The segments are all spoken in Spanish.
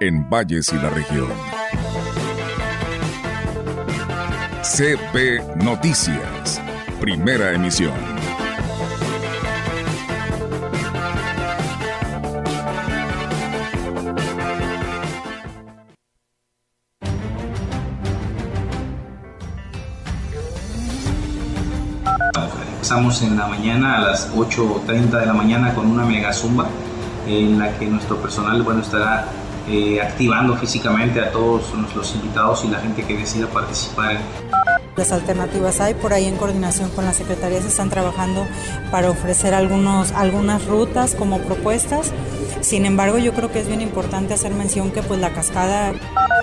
en Valles y la región. CP Noticias, primera emisión. Empezamos en la mañana a las 8.30 de la mañana con una mega zumba en la que nuestro personal bueno, estará eh, activando físicamente a todos los invitados y la gente que decida participar. Las alternativas hay, por ahí en coordinación con las secretarías están trabajando para ofrecer algunos, algunas rutas como propuestas. Sin embargo, yo creo que es bien importante hacer mención que pues la cascada...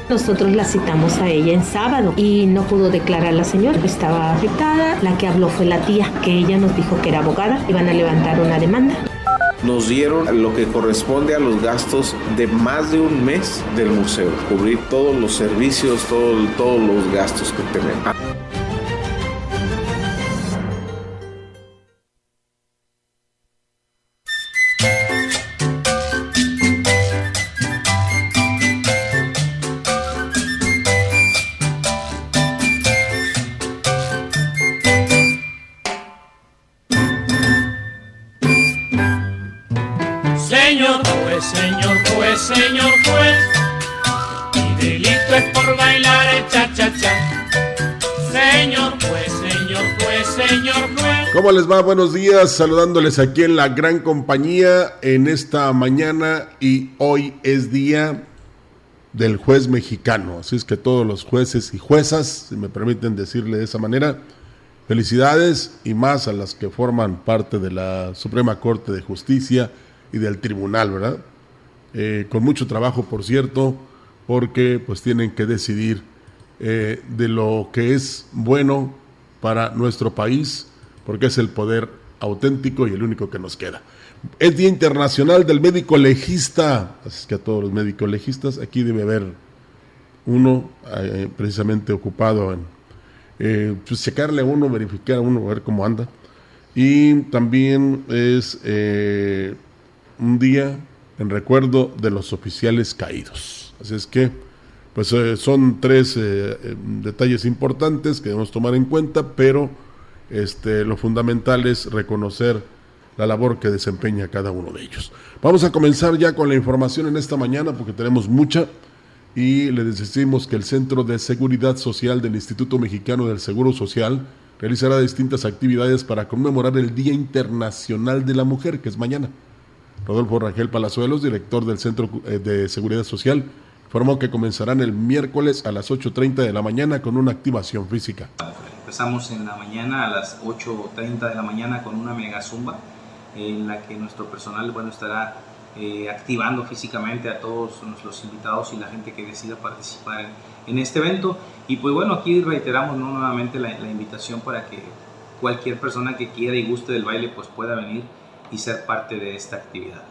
Nosotros la citamos a ella en sábado y no pudo declarar la señora, estaba afectada. La que habló fue la tía, que ella nos dijo que era abogada, iban a levantar una demanda nos dieron lo que corresponde a los gastos de más de un mes del museo, cubrir todos los servicios, todos los gastos que tenemos. ¿Cómo les va? Buenos días, saludándoles aquí en la gran compañía en esta mañana y hoy es día del juez mexicano, así es que todos los jueces y juezas, si me permiten decirle de esa manera, felicidades y más a las que forman parte de la Suprema Corte de Justicia y del Tribunal, ¿verdad? Eh, con mucho trabajo, por cierto, porque pues tienen que decidir eh, de lo que es bueno para nuestro país porque es el poder auténtico y el único que nos queda. Es Día Internacional del Médico Legista, así que a todos los médicos legistas, aquí debe haber uno eh, precisamente ocupado en eh, pues checarle a uno, verificar a uno, ver cómo anda. Y también es eh, un día en recuerdo de los oficiales caídos. Así es que, pues son tres detalles importantes que debemos tomar en cuenta, pero este, lo fundamental es reconocer la labor que desempeña cada uno de ellos. Vamos a comenzar ya con la información en esta mañana porque tenemos mucha y les decimos que el Centro de Seguridad Social del Instituto Mexicano del Seguro Social realizará distintas actividades para conmemorar el Día Internacional de la Mujer, que es mañana. Rodolfo Rangel Palazuelos, director del Centro eh, de Seguridad Social, informó que comenzarán el miércoles a las 8.30 de la mañana con una activación física. Empezamos en la mañana a las 8.30 de la mañana con una mega zumba en la que nuestro personal bueno, estará eh, activando físicamente a todos los invitados y la gente que decida participar en, este evento. Y pues bueno, aquí reiteramos nuevamente la, la, invitación para que cualquier persona que quiera y guste del baile pues pueda venir y ser parte de esta actividad.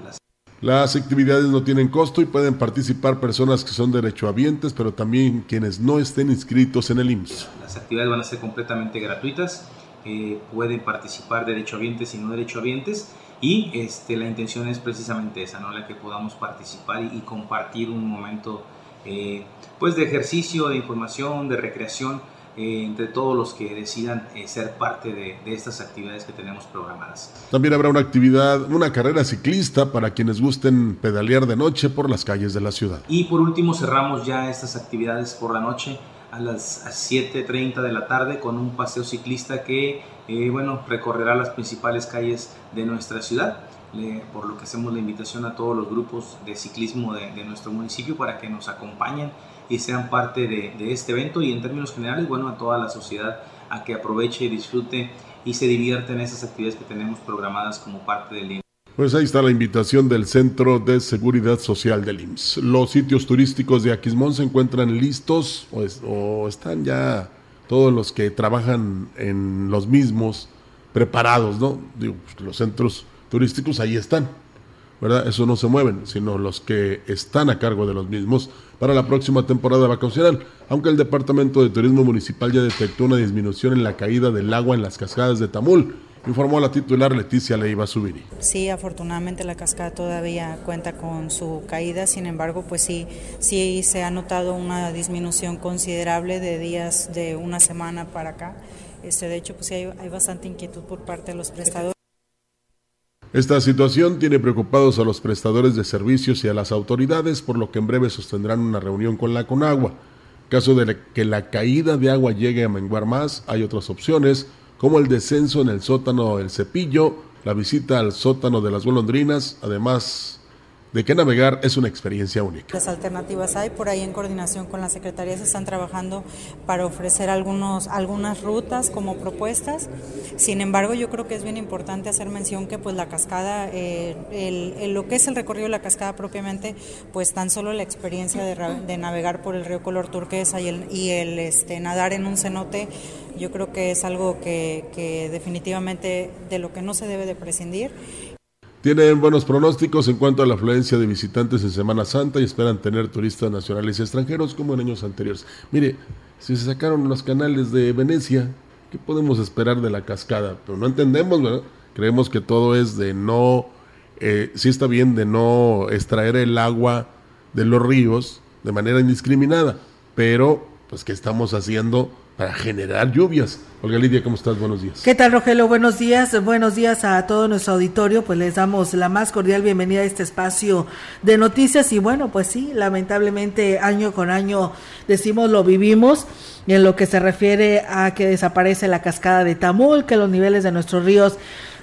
Las actividades no tienen costo y pueden participar personas que son derechohabientes, pero también quienes no estén inscritos en el IMSS. Las actividades van a ser completamente gratuitas, eh, pueden participar derechohabientes y no derechohabientes y este, la intención es precisamente esa, ¿no? la que podamos participar y, compartir un momento eh, pues de ejercicio, de información, de recreación eh, entre todos los que decidan eh, ser parte de, estas actividades que tenemos programadas. También habrá una actividad, una carrera ciclista para quienes gusten pedalear de noche por las calles de la ciudad. Y por último cerramos ya estas actividades por la noche a las 7.30 de la tarde con un paseo ciclista que eh, bueno, recorrerá las principales calles de nuestra ciudad. por lo que hacemos la invitación a todos los grupos de ciclismo de, de nuestro municipio para que nos acompañen y sean parte de, este evento y en términos generales, bueno, a toda la sociedad a que aproveche y disfrute y se divierta en esas actividades que tenemos programadas como parte del día. Pues ahí está la invitación del Centro de Seguridad Social del IMSS. Los sitios turísticos de Aquismón se encuentran listos o, están ya todos los que trabajan en los mismos preparados, ¿no? Digo, pues, los centros turísticos ahí están, ¿verdad? Eso no se mueven, sino los que están a cargo de los mismos para la próxima temporada vacacional, aunque el Departamento de Turismo Municipal ya detectó una disminución en la caída del agua en las cascadas de Tamul informó la titular Leticia Leiva Subiri. Sí, afortunadamente la cascada todavía cuenta con su caída, sin embargo, pues sí, sí se ha notado una disminución considerable de días de una semana para acá. Este, de hecho, pues sí hay, hay bastante inquietud por parte de los prestadores. Esta situación tiene preocupados a los prestadores de servicios y a las autoridades, por lo que en breve sostendrán una reunión con la Conagua. Caso de que la caída de agua llegue a menguar más, hay otras opciones como el descenso en el sótano del cepillo, la visita al sótano de las golondrinas, además de que navegar es una experiencia única. Las alternativas hay, por ahí en coordinación con la Secretaría se están trabajando para ofrecer algunos, algunas rutas como propuestas. Sin embargo, yo creo que es bien importante hacer mención que pues la cascada, eh, lo que es el recorrido de la cascada propiamente, pues tan solo la experiencia de, navegar por el río color turquesa y el, y este, nadar en un cenote, yo creo que es algo que, que definitivamente de lo que no se debe de prescindir tienen buenos pronósticos en cuanto a la afluencia de visitantes en Semana Santa y esperan tener turistas nacionales y extranjeros como en años anteriores. Mire, si se sacaron los canales de Venecia, ¿qué podemos esperar de la cascada? Pero no entendemos, ¿verdad? Creemos que todo es de no, eh, sí está bien de no extraer el agua de los ríos de manera indiscriminada, pero pues ¿qué estamos haciendo para generar lluvias? Olga Lidia, ¿cómo estás? Buenos días. ¿Qué tal, Rogelio? Buenos días. Buenos días a todo nuestro auditorio. Pues les damos la más cordial bienvenida a este espacio de noticias. Y bueno, pues sí, lamentablemente año con año decimos lo vivimos. En lo que se refiere a que desaparece la cascada de Tamul, que los niveles de nuestros ríos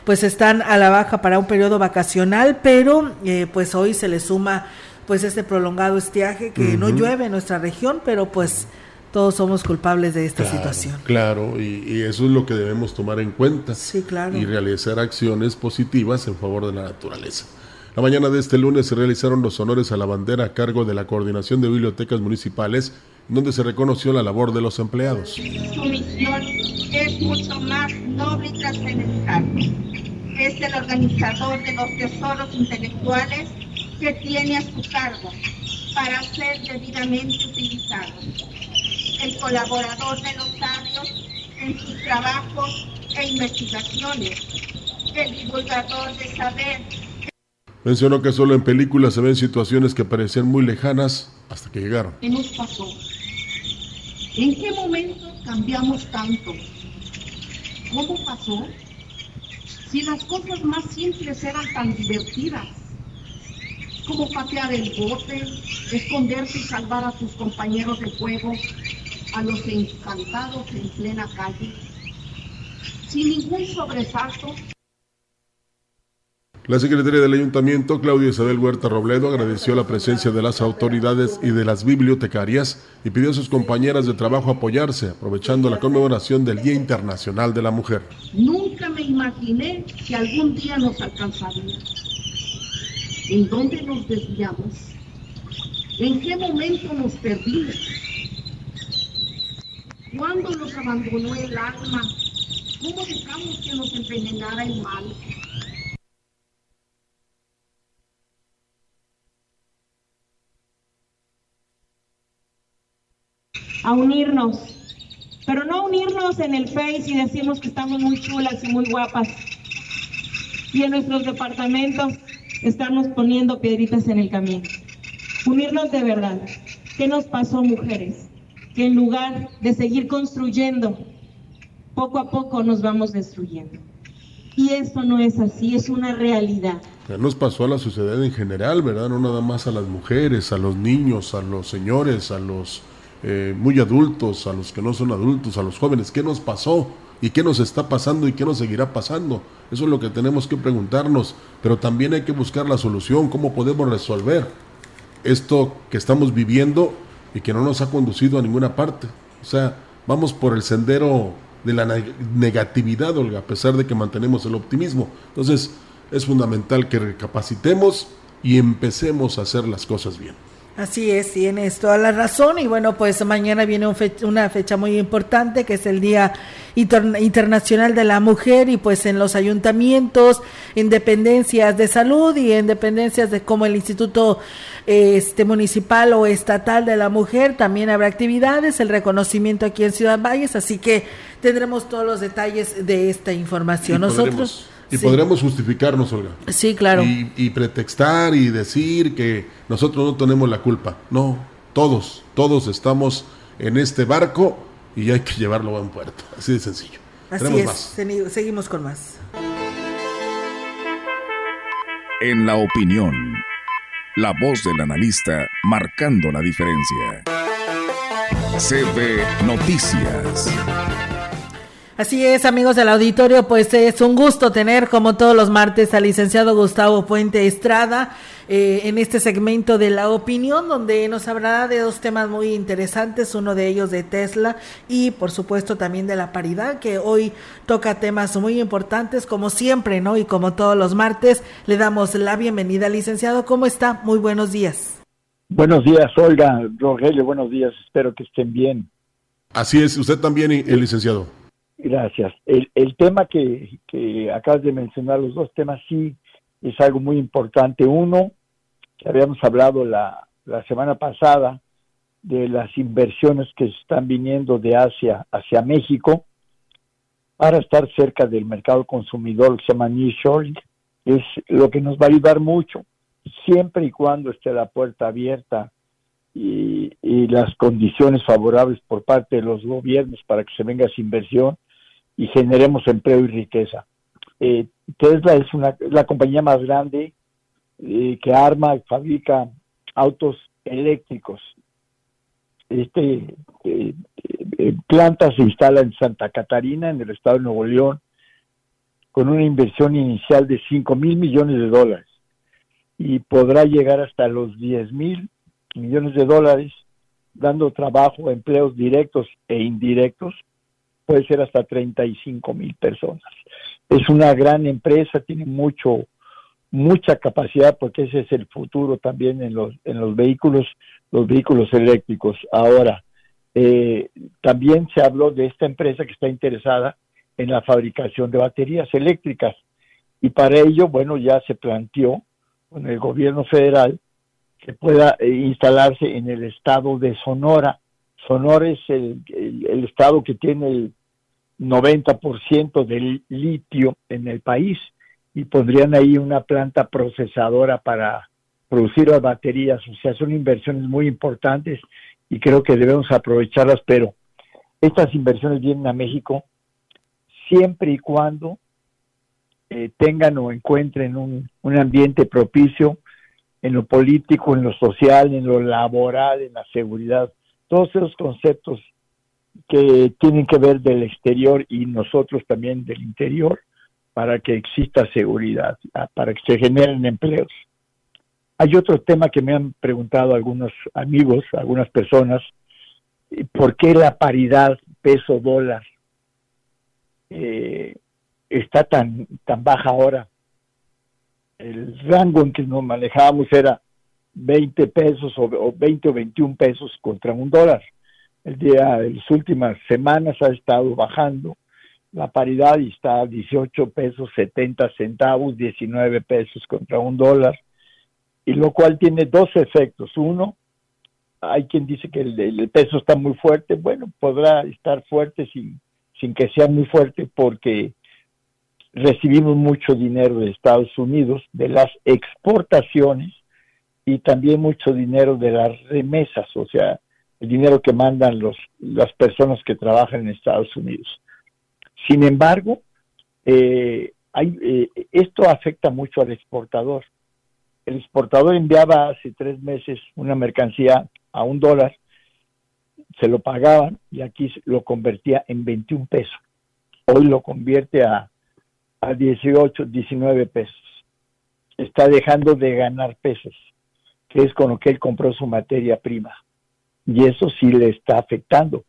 pues están a la baja para un periodo vacacional, pero eh, pues hoy se le suma pues este prolongado estiaje que no llueve en nuestra región, pero pues todos somos culpables de esta situación. Claro, y, eso es lo que debemos tomar en cuenta. Sí, claro. Y realizar acciones positivas en favor de la naturaleza. La mañana de este lunes se realizaron los honores a la bandera a cargo de la Coordinación de Bibliotecas Municipales, donde se reconoció la labor de los empleados. Su misión es mucho más noble y trascendental. Es el organizador de los tesoros intelectuales que tiene a su cargo para ser debidamente utilizados el colaborador de los sabios en sus trabajos e investigaciones, el divulgador de saber. Mencionó que solo en películas se ven situaciones que parecían muy lejanas hasta que llegaron. ¿Qué nos pasó? ¿En qué momento cambiamos tanto? ¿Cómo pasó? Si las cosas más simples eran tan divertidas, como patear el bote, esconderse y salvar a tus compañeros de juego, a los encantados en plena calle, sin ningún sobresalto. La secretaria del Ayuntamiento, Claudia Isabel Huerta Robledo, agradeció la presencia de las autoridades y de las bibliotecarias y pidió a sus compañeras de trabajo apoyarse, aprovechando la conmemoración del Día Internacional de la Mujer. Nunca me imaginé que algún día nos alcanzaría. ¿En dónde nos desviamos? ¿En qué momento nos perdimos? ¿Cuándo nos abandonó el alma? ¿Cómo dejamos que nos envenenara el mal? A unirnos, pero no unirnos en el Face y decimos que estamos muy chulas y muy guapas. Y en nuestros departamentos estamos poniendo piedritas en el camino. Unirnos de verdad. ¿Qué nos pasó, mujeres? Que en lugar de seguir construyendo, poco a poco nos vamos destruyendo. Y esto no es así, es una realidad. Ya nos pasó a la sociedad en general, ¿verdad? No nada más a las mujeres, a los niños, a los señores, a los eh, muy adultos, a los que no son adultos, a los jóvenes. ¿Qué nos pasó? ¿Y qué nos está pasando y qué nos seguirá pasando? Eso es lo que tenemos que preguntarnos, pero también hay que buscar la solución, cómo podemos resolver esto que estamos viviendo y que no nos ha conducido a ninguna parte. O sea, vamos por el sendero de la negatividad, Olga, a pesar de que mantenemos el optimismo. Entonces, es fundamental que recapacitemos y empecemos a hacer las cosas bien. Así es, tienes toda la razón. Y bueno, pues mañana viene una fecha muy importante que es el Día Internacional de la Mujer. Y pues en los ayuntamientos, en dependencias de salud y en dependencias de como el Instituto este municipal o estatal de la mujer también habrá actividades, el reconocimiento aquí en Ciudad Valles, así que tendremos todos los detalles de esta información. Nosotros y podremos justificarnos, Olga. Sí, claro. Y, pretextar y decir que nosotros no tenemos la culpa. No, todos, todos estamos en este barco y hay que llevarlo a buen puerto. Así de sencillo. Así es, seguimos con más. En la opinión, la voz del analista marcando la diferencia. CB Noticias. Así es, amigos del auditorio, pues es un gusto tener como todos los martes al licenciado Gustavo Puente Estrada eh, en este segmento de la opinión, donde nos hablará de dos temas muy interesantes, uno de ellos de Tesla y por supuesto también de la paridad, que hoy toca temas muy importantes, como siempre, ¿no? Y como todos los martes, le damos la bienvenida, licenciado. ¿Cómo está? Muy buenos días. Buenos días, Olga, Rogelio, buenos días, espero que estén bien. Así es, usted también, el licenciado. Gracias. El, tema que, acabas de mencionar, los dos temas, sí es algo muy importante. Uno, que habíamos hablado la, semana pasada de las inversiones que están viniendo de Asia hacia México para estar cerca del mercado consumidor se llama es lo que nos va a ayudar mucho, siempre y cuando esté la puerta abierta y las condiciones favorables por parte de los gobiernos para que se venga esa inversión, y generemos empleo y riqueza. Eh, Tesla es una, la compañía más grande eh, que arma y fabrica autos eléctricos. Este eh, planta se instala en Santa Catarina, en el estado de Nuevo León, con una inversión inicial de 5 mil millones de dólares y podrá llegar hasta los 10 mil millones de dólares, dando trabajo, empleos directos e indirectos puede ser hasta 35 mil personas. Es una gran empresa, tiene mucho, mucha capacidad porque ese es el futuro también en los, en los vehículos, los vehículos eléctricos. Ahora, eh, también se habló de esta empresa que está interesada en la fabricación de baterías eléctricas y para ello, bueno, ya se planteó con el gobierno federal que pueda eh, instalarse en el estado de Sonora. Sonora es el, el estado que tiene el, 90% del litio en el país y pondrían ahí una planta procesadora para producir las baterías. O sea, son inversiones muy importantes y creo que debemos aprovecharlas, pero estas inversiones vienen a México siempre y cuando eh, tengan o encuentren un, un ambiente propicio en lo político, en lo social, en lo laboral, en la seguridad. Todos esos conceptos que tienen que ver del exterior y nosotros también del interior para que exista seguridad, ah, para que se generen empleos. Hay otro tema que me han preguntado algunos amigos, algunas personas, ¿por qué la paridad peso-dólar eh, está tan, tan baja ahora? El rango en que nos manejábamos era 20 pesos o, o 20 o 21 pesos contra un dólar el día de las últimas semanas ha estado bajando. La paridad y está a 18 pesos 70 centavos, 19 pesos contra un dólar, y lo cual tiene dos efectos. Uno, hay quien dice que el, peso está muy fuerte, bueno, podrá estar fuerte sin, sin que sea muy fuerte porque recibimos mucho dinero de Estados Unidos, de las exportaciones y también mucho dinero de las remesas, o sea, el dinero que mandan los, las personas que trabajan en Estados Unidos. Sin embargo, eh, hay, eh, esto afecta mucho al exportador. El exportador enviaba hace tres meses una mercancía a un dólar, se lo pagaban y aquí lo convertía en 21 pesos. Hoy lo convierte a, a 18, 19 pesos. Está dejando de ganar pesos, que es con lo que él compró su materia prima y eso sí le está afectando,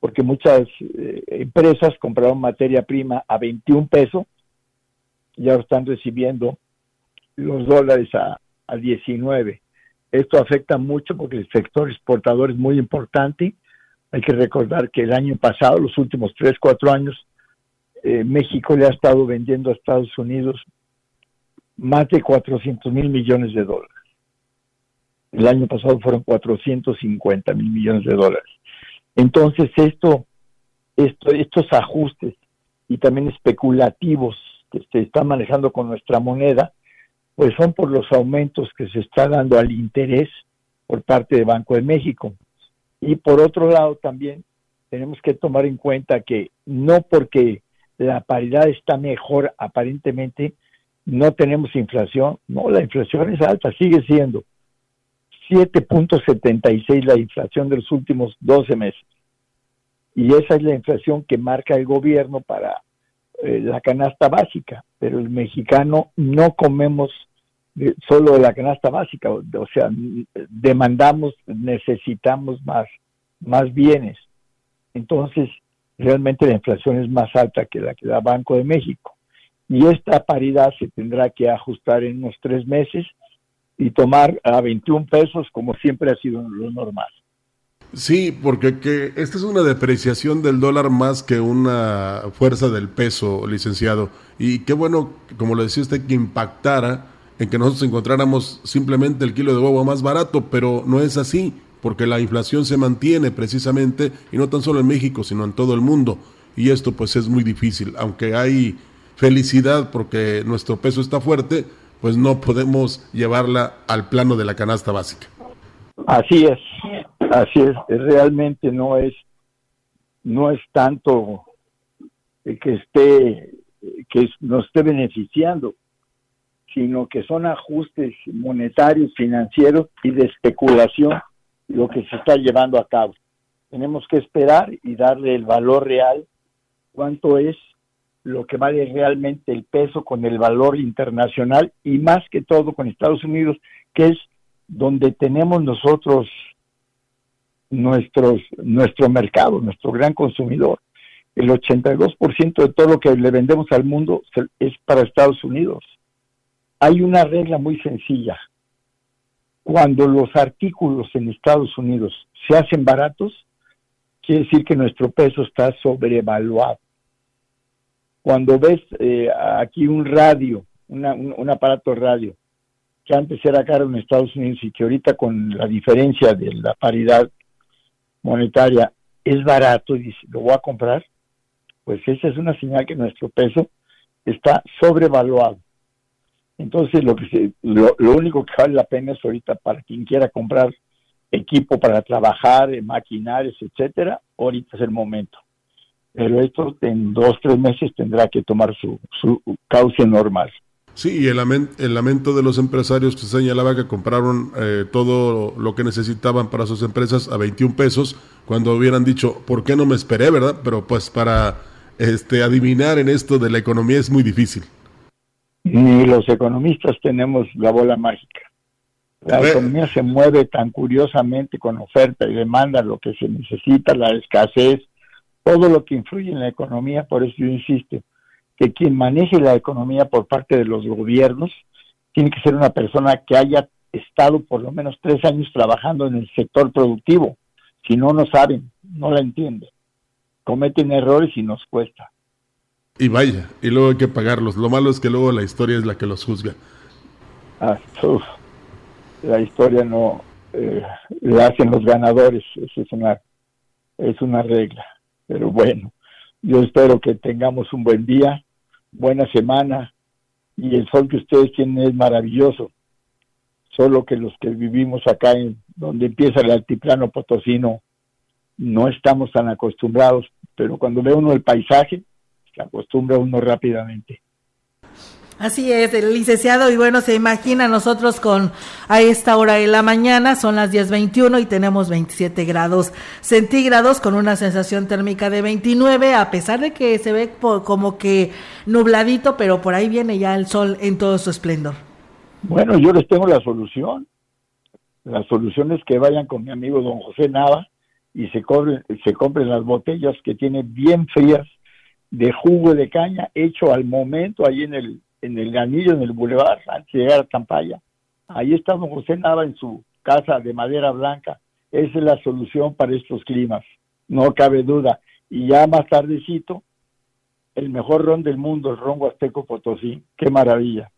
porque muchas eh, empresas compraron materia prima a 21 pesos y ahora están recibiendo los dólares a, a 19. Esto afecta mucho porque el sector exportador es muy importante. Hay que recordar que el año pasado, los últimos 3, 4 años, eh, México le ha estado vendiendo a Estados Unidos más de 400 mil millones de dólares. El año pasado fueron 450 mil millones de dólares. Entonces, esto, esto, estos ajustes y también especulativos que se están manejando con nuestra moneda, pues son por los aumentos que se está dando al interés por parte de Banco de México. Y por otro lado también tenemos que tomar en cuenta que no porque la paridad está mejor aparentemente, no tenemos inflación. No, la inflación es alta, sigue siendo 7.76 la inflación de los últimos 12 meses. Y esa es la inflación que marca el gobierno para eh, la canasta básica, pero el mexicano no comemos solo de la canasta básica, o, sea, demandamos, necesitamos más, más bienes. Entonces, realmente la inflación es más alta que la que da Banco de México. Y esta paridad se tendrá que ajustar en unos tres meses y tomar a 21 pesos como siempre ha sido lo normal. Sí, porque que esta es una depreciación del dólar más que una fuerza del peso, licenciado. Y qué bueno, como lo decía usted, que impactara en que nosotros encontráramos simplemente el kilo de huevo más barato, pero no es así, porque la inflación se mantiene precisamente, y no tan solo en México, sino en todo el mundo. Y esto pues es muy difícil, aunque hay felicidad porque nuestro peso está fuerte, pues no podemos llevarla al plano de la canasta básica. Así es, así es, realmente no es, no es tanto que esté, que nos esté beneficiando, sino que son ajustes monetarios, financieros y de especulación lo que se está llevando a cabo. Tenemos que esperar y darle el valor real, cuánto es lo que vale realmente el peso con el valor internacional y más que todo con Estados Unidos, que es donde tenemos nosotros nuestros, nuestro mercado, nuestro gran consumidor. El 82% de todo lo que le vendemos al mundo es para Estados Unidos hay una regla muy sencilla. Cuando los artículos en Estados Unidos se hacen baratos, quiere decir que nuestro peso está sobrevaluado. Cuando ves eh, aquí un radio, un, aparato radio, que antes era caro en Estados Unidos y que ahorita con la diferencia de la paridad monetaria es barato y dice, lo voy a comprar, pues esa es una señal que nuestro peso está sobrevaluado. Entonces, lo, que lo, único que vale la pena es ahorita para quien quiera comprar equipo para trabajar, eh, maquinarias, etcétera, ahorita es el momento. Pero esto en dos, tres meses tendrá que tomar su, su cauce normal. Sí, y el, el, lamento de los empresarios que señalaba que compraron eh, todo lo que necesitaban para sus empresas a 21 pesos, cuando hubieran dicho, ¿por qué no me esperé, verdad? Pero pues para este, adivinar en esto de la economía es muy difícil ni los economistas tenemos la bola mágica. La economía se mueve tan curiosamente con oferta y demanda, lo que se necesita, la escasez, todo lo que influye en la economía, por eso yo insisto, que quien maneje la economía por parte de los gobiernos tiene que ser una persona que haya estado por lo menos tres años trabajando en el sector productivo. Si no, no saben, no la entienden. Cometen errores y nos cuesta. Y vaya, y luego hay que pagarlos. Lo malo es que luego la historia es la que los juzga. Ah, la historia no eh, la hacen los ganadores, eso es una, es una regla. Pero bueno, yo espero que tengamos un buen día, buena semana, y el sol que ustedes tienen es maravilloso. Solo que los que vivimos acá en donde empieza el altiplano potosino no estamos tan acostumbrados, pero cuando ve uno el paisaje, se acostumbra uno rápidamente. Así es, el licenciado, y bueno, se imagina nosotros con a esta hora de la mañana, son las 10.21 y tenemos 27 grados centígrados con una sensación térmica de 29, a pesar de que se ve como que nubladito, pero por ahí viene ya el sol en todo su esplendor. Bueno, yo les tengo la solución. La solución es que vayan con mi amigo don José Nava y se, se compren las botellas que tiene bien frías de jugo de caña hecho al momento ahí en el en el anillo, en el bulevar, antes de llegar a Tampaya. Ahí está don José Nava en su casa de madera blanca. Esa es la solución para estos climas, no cabe duda. Y ya más tardecito, el mejor ron del mundo, el ron Huasteco Potosí. Qué maravilla.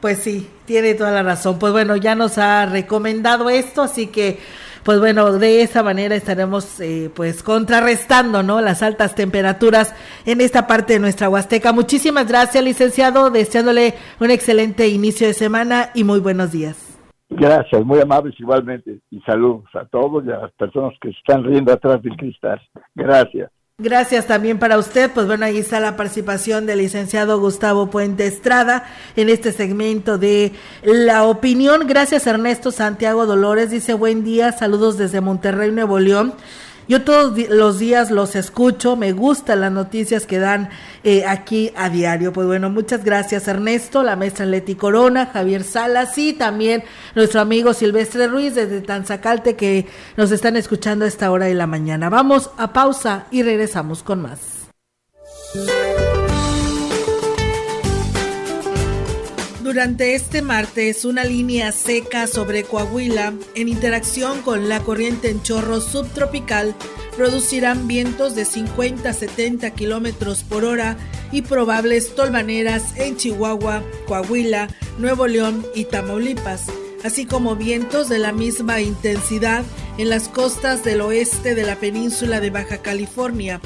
Pues sí, tiene toda la razón. Pues bueno, ya nos ha recomendado esto, así que pues bueno, de esa manera estaremos eh, pues contrarrestando, ¿no? Las altas temperaturas en esta parte de nuestra Huasteca. Muchísimas gracias, licenciado, deseándole un excelente inicio de semana y muy buenos días. Gracias, muy amables igualmente y saludos a todos y a las personas que están riendo atrás del cristal. Gracias. Gracias también para usted. Pues bueno, ahí está la participación del licenciado Gustavo Puente Estrada en este segmento de la opinión. Gracias Ernesto Santiago Dolores. Dice buen día, saludos desde Monterrey, Nuevo León. Yo todos los días los escucho, me gustan las noticias que dan eh, aquí a diario. Pues bueno, muchas gracias Ernesto, la maestra Leti Corona, Javier Salas y también nuestro amigo Silvestre Ruiz desde Tanzacalte que nos están escuchando a esta hora de la mañana. Vamos a pausa y regresamos con más. Durante este martes, una línea seca sobre Coahuila, en interacción con la corriente en chorro subtropical, producirán vientos de 50 a 70 kilómetros por hora y probables tolvaneras en Chihuahua, Coahuila, Nuevo León y Tamaulipas, así como vientos de la misma intensidad en las costas del oeste de la península de Baja California.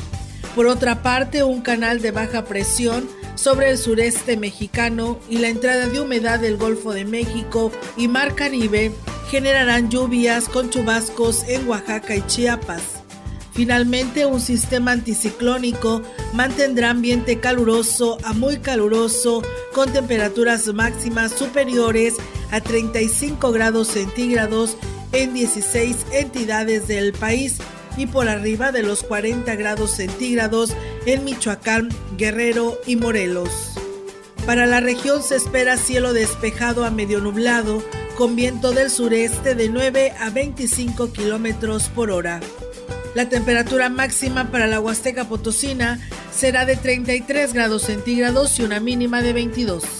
Por otra parte, un canal de baja presión sobre el sureste mexicano y la entrada de humedad del Golfo de México y Mar Caribe generarán lluvias con chubascos en Oaxaca y Chiapas. Finalmente, un sistema anticiclónico mantendrá ambiente caluroso a muy caluroso con temperaturas máximas superiores a 35 grados centígrados en 16 entidades del país y por arriba de los 40 grados centígrados en Michoacán, Guerrero y Morelos. Para la región se espera cielo despejado a medio nublado, con viento del sureste de 9 a 25 kilómetros por hora. La temperatura máxima para la Huasteca Potosina será de 33 grados centígrados y una mínima de 22.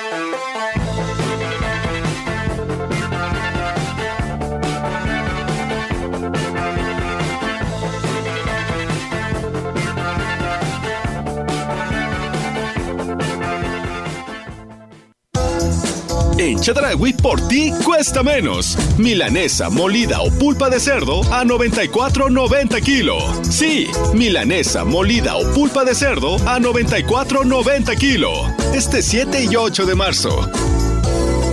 En Chedragui por ti cuesta menos. Milanesa molida o pulpa de cerdo a 94.90 kilo. Sí, milanesa molida o pulpa de cerdo a 94.90 kilo. Este 7 y 8 de marzo.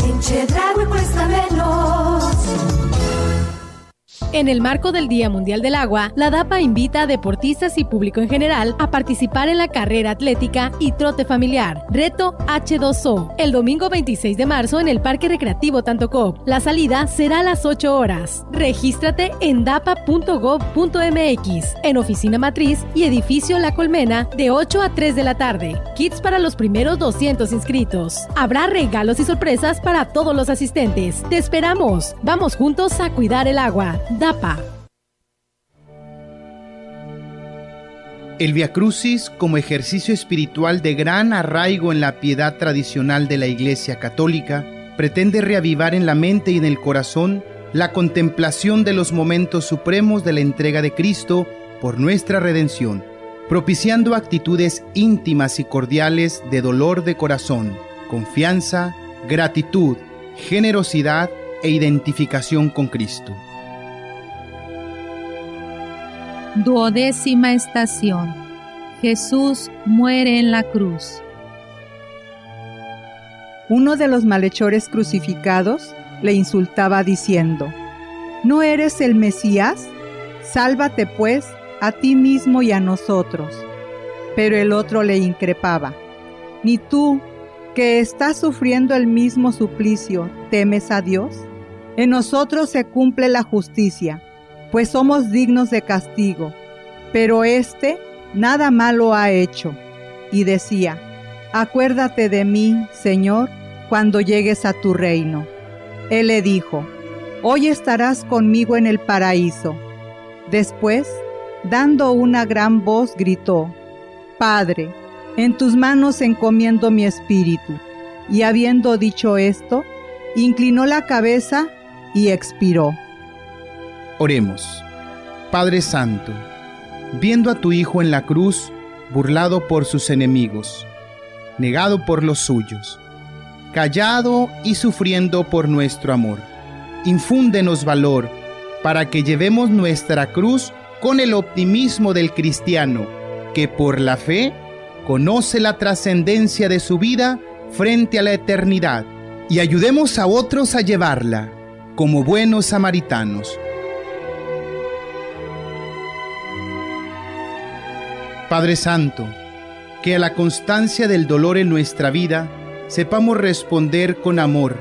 En Chedragui cuesta menos. En el marco del Día Mundial del Agua, la DAPA invita a deportistas y público en general a participar en la carrera atlética y trote familiar, Reto H2O, el domingo 26 de marzo en el Parque Recreativo Tantocop. La salida será a las 8 horas. Regístrate en dapa.gov.mx, en Oficina Matriz y Edificio La Colmena, de 8 a 3 de la tarde. Kits para los primeros 200 inscritos. Habrá regalos y sorpresas para todos los asistentes. Te esperamos. Vamos juntos a cuidar el agua. DAPA. El Via Crucis, como ejercicio espiritual de gran arraigo en la piedad tradicional de la Iglesia Católica, pretende reavivar en la mente y en el corazón la contemplación de los momentos supremos de la entrega de Cristo por nuestra redención, propiciando actitudes íntimas y cordiales de dolor de corazón, confianza, gratitud, generosidad e identificación con Cristo. Duodécima estación. Jesús muere en la cruz. Uno de los malhechores crucificados le insultaba diciendo, ¿No eres el Mesías? Sálvate pues a ti mismo y a nosotros. Pero el otro le increpaba, ni tú, que estás sufriendo el mismo suplicio, temes a Dios. En nosotros se cumple la justicia, pues somos dignos de castigo, pero éste nada malo ha hecho. Y decía, acuérdate de mí, Señor, cuando llegues a tu reino. Él le dijo, hoy estarás conmigo en el paraíso. Después, dando una gran voz, gritó, Padre, en tus manos encomiendo mi espíritu. Y habiendo dicho esto, inclinó la cabeza y expiró. Oremos. Padre Santo, viendo a tu Hijo en la cruz, burlado por sus enemigos, negado por los suyos, callado y sufriendo por nuestro amor, infúndenos valor para que llevemos nuestra cruz con el optimismo del cristiano, que por la fe conoce la trascendencia de su vida frente a la eternidad, y ayudemos a otros a llevarla como buenos samaritanos. Padre Santo, que a la constancia del dolor en nuestra vida sepamos responder con amor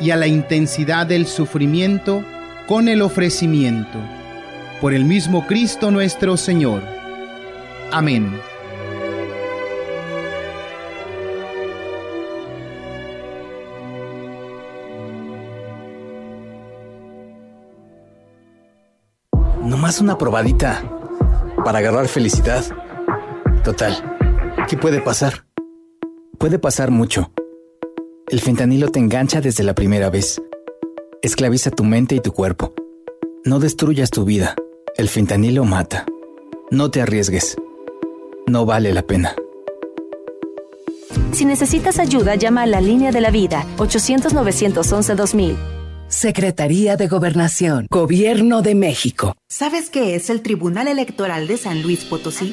y a la intensidad del sufrimiento con el ofrecimiento. Por el mismo Cristo nuestro Señor. Amén. No más una probadita para agarrar felicidad. Total, ¿qué puede pasar? Puede pasar mucho. El fentanilo te engancha desde la primera vez. Esclaviza tu mente y tu cuerpo. No destruyas tu vida. El fentanilo mata. No te arriesgues. No vale la pena. Si necesitas ayuda, llama a la línea de la vida 800-911-2000. Secretaría de Gobernación, Gobierno de México. ¿Sabes qué es el Tribunal Electoral de San Luis Potosí?